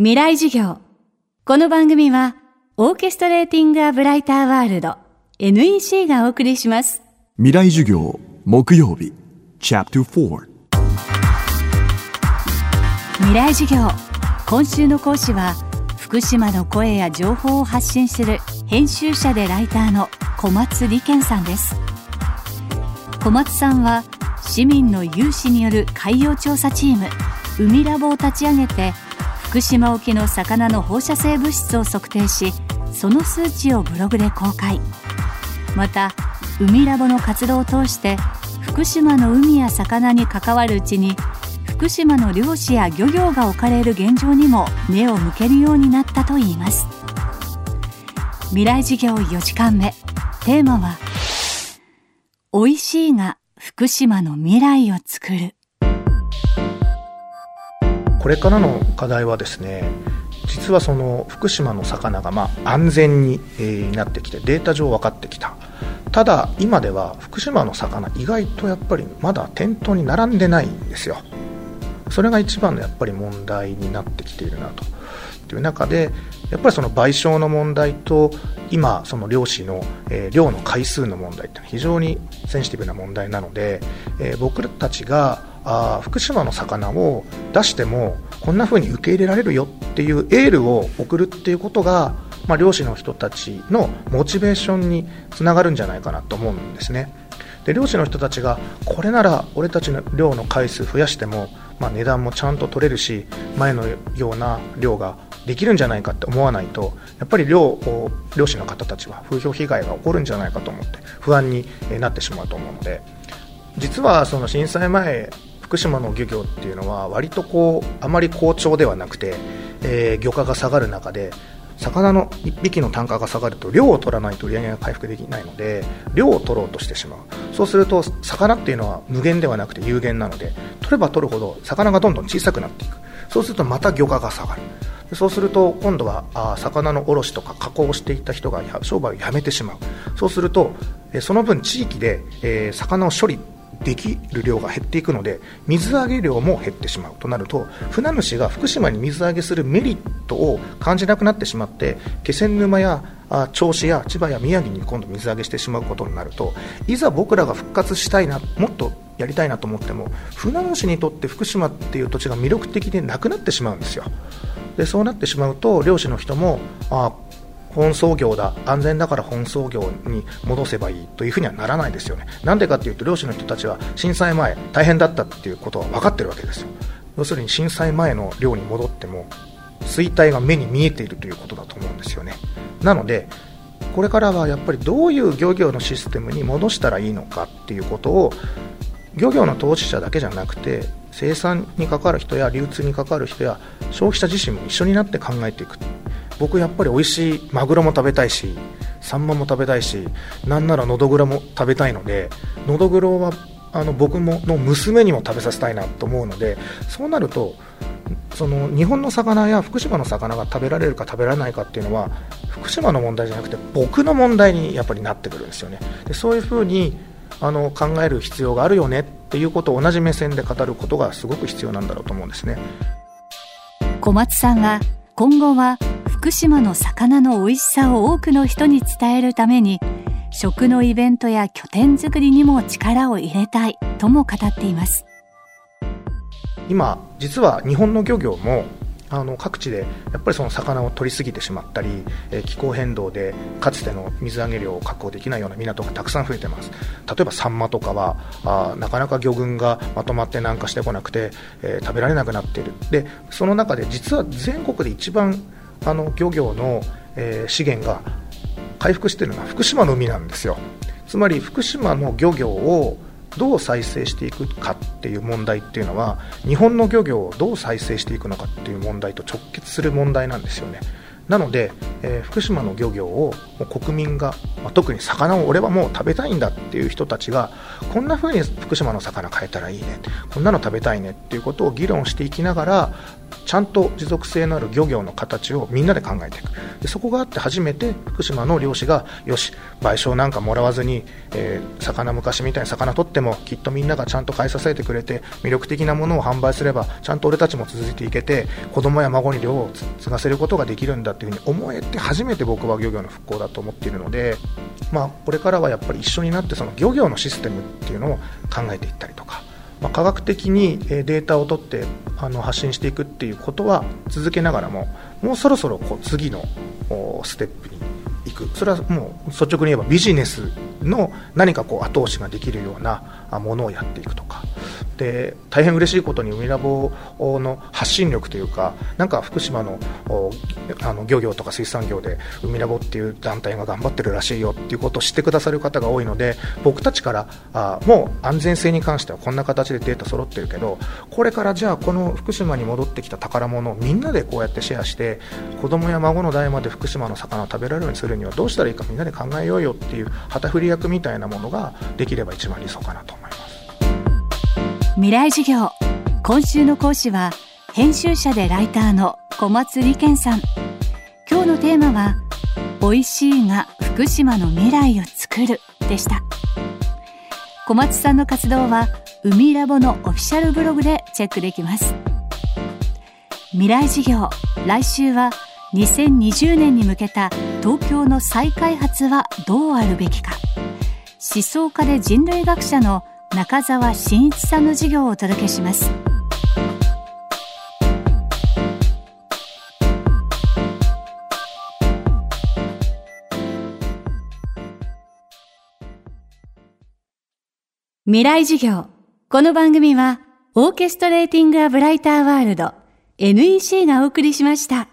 未来授業。この番組は、オーケストレーティング・ア・ブライター・ワールド NEC がお送りします。未来授業木曜日チャプター未来授業。今週の講師は、福島の声や情報を発信する編集者でライターの小松理健さんです。小松さんは、市民の有志による海洋調査チーム、海ラボを立ち上げて、福島沖の魚の放射性物質を測定しその数値をブログで公開。また海ラボの活動を通して福島の海や魚に関わるうちに福島の漁師や漁業が置かれる現状にも目を向けるようになったといいます。未来事業4時間目。テーマは美味しいが福島の未来を作る。これからの課題はですね実はその福島の魚がま安全に、えなってきてデータ上分かってきた。ただ今では福島の魚意外とやっぱりまだ店頭に並んでないんですよ。それが一番のやっぱり問題になってきているなと。いう中でやっぱりその賠償の問題と今その漁師の、えー、漁の回数の問題って非常にセンシティブな問題なので、えー、僕たちがあ福島の魚を出してもこんな風に受け入れられるよっていうエールを送るっていうことが、まあ、漁師の人たちのモチベーションにつながるんじゃないかなと思うんですね。で漁師の人たちがこれなら俺たちの漁の回数増やしても、まあ、値段もちゃんと取れるし前のような漁ができるんじゃないかって思わないとやっぱり漁漁師の方たちは風評被害が起こるんじゃないかと思って不安になってしまうと思うので実はその震災前福島の漁業っていうのは割とこうあまり好調ではなくて、えー、漁価が下がる中で魚の1匹の単価が下がると量を取らないと売り上げが回復できないので量を取ろうとしてしまう。そうすると魚っていうのは無限ではなくて有限なので取れば取るほど魚がどんどん小さくなっていく。そうするとまた漁価が下がる。そうすると今度はあ魚の卸とか加工をしていた人が商売をやめてしまう。そうするとその分地域で、えー、魚を処理できる量が減っていくので水揚げ量も減ってしまうとなると船主が福島に水揚げするメリットを感じなくなってしまって気仙沼や銚子や千葉や宮城に今度水揚げしてしまうことになるといざ僕らが復活したいなもっとやりたいなと思っても船主にとって福島っていう土地が魅力的でなくなってしまうんですよ。でそうなってしまうと漁師の人もあ本操業だ安全だから本操業に戻せばいいというふうにはならないですよね。なんでかっていうと漁師の人たちは震災前大変だったっていうことは分かってるわけですよ。要するに震災前の漁に戻っても衰退が目に見えているということだと思うんですよね。なのでこれからはやっぱりどういう漁業のシステムに戻したらいいのかっていうことを漁業の投資者だけじゃなくて生産に関わる人や流通に関わる人や消費者自身も一緒になって考えていく。僕やっぱり美味しいマグロも食べたいしサンマも食べたいしなんならのどぐろも食べたいのでのどぐろはあの僕もの娘にも食べさせたいなと思うのでそうなるとその日本の魚や福島の魚が食べられるか食べられないかっていうのは福島の問題じゃなくて僕の問題にやっぱりなってくるんですよね。でそういうふうにあの考える必要があるよねっていうことを同じ目線で語ることがすごく必要なんだろうと思うんですね。小松さんは今後は福島の魚の美味しさを多くの人に伝えるために食のイベントや拠点づくりにも力を入れたいとも語っています。今実は日本の漁業もあの各地でやっぱりその魚を取りすぎてしまったり、え、気候変動でかつての水揚げ量を確保できないような港がたくさん増えてます。例えばサンマとかはあなかなか魚群がまとまって南下してこなくて、えー、食べられなくなっている。でその中で実は全国で一番あの漁業の、えー、資源が回復しているのは福島の海なんですよ。つまり福島の漁業をどう再生していくかっていう問題っていうのは日本の漁業をどう再生していくのかっていう問題と直結する問題なんですよね。なので、えー、福島の漁業をもう国民が、まあ、特に魚を俺はもう食べたいんだっていう人たちがこんな風に福島の魚変えたらいいねこんなの食べたいねっていうことを議論していきながらちゃんと持続性のある漁業の形をみんなで考えていくでそこがあって初めて福島の漁師がよし賠償なんかもらわずに、えー、魚昔みたいに魚取ってもきっとみんながちゃんと買い支えてくれて魅力的なものを販売すればちゃんと俺たちも続いていけて子供や孫に漁を継がせることができるんだというふうに思えて初めて僕は漁業の復興だと思っているので、まあ、これからはやっぱり一緒になってその漁業のシステムっていうのを考えていったりとか。まあ、科学的にデータを取ってあの発信していくっていうことは続けながらももうそろそろこう次のステップに行く。それはもう率直に言えばビジネスの何かこう後押しができるようなものをやっていくとか。で大変嬉しいことに海ラボの発信力というかなんか福島のあの漁業とか水産業で海ラボっていう団体が頑張ってるらしいよっていうことを知ってくださる方が多いので僕たちからあもう安全性に関してはこんな形でデータ揃ってるけどこれからじゃあこの福島に戻ってきた宝物をみんなでこうやってシェアして子供や孫の代まで福島の魚を食べられるようにするにはどうしたらいいかみんなで考えようよっていう旗振り役みたいなものができれば一番理想かなと思います。未来授業。今週の講師は編集者でライターの小松理健さん。今日のテーマは美味しいが福島の未来を作る。でした。小松さんの活動は海ラボのオフィシャルブログでチェックできます。未来事業来週は2020年に向けた東京の再開発はどうあるべきか。思想家で人類学者の中澤真一さんの授業をお届けします未来授業この番組はオーケストレーティング・ア・ブライター・ワールド NEC がお送りしました。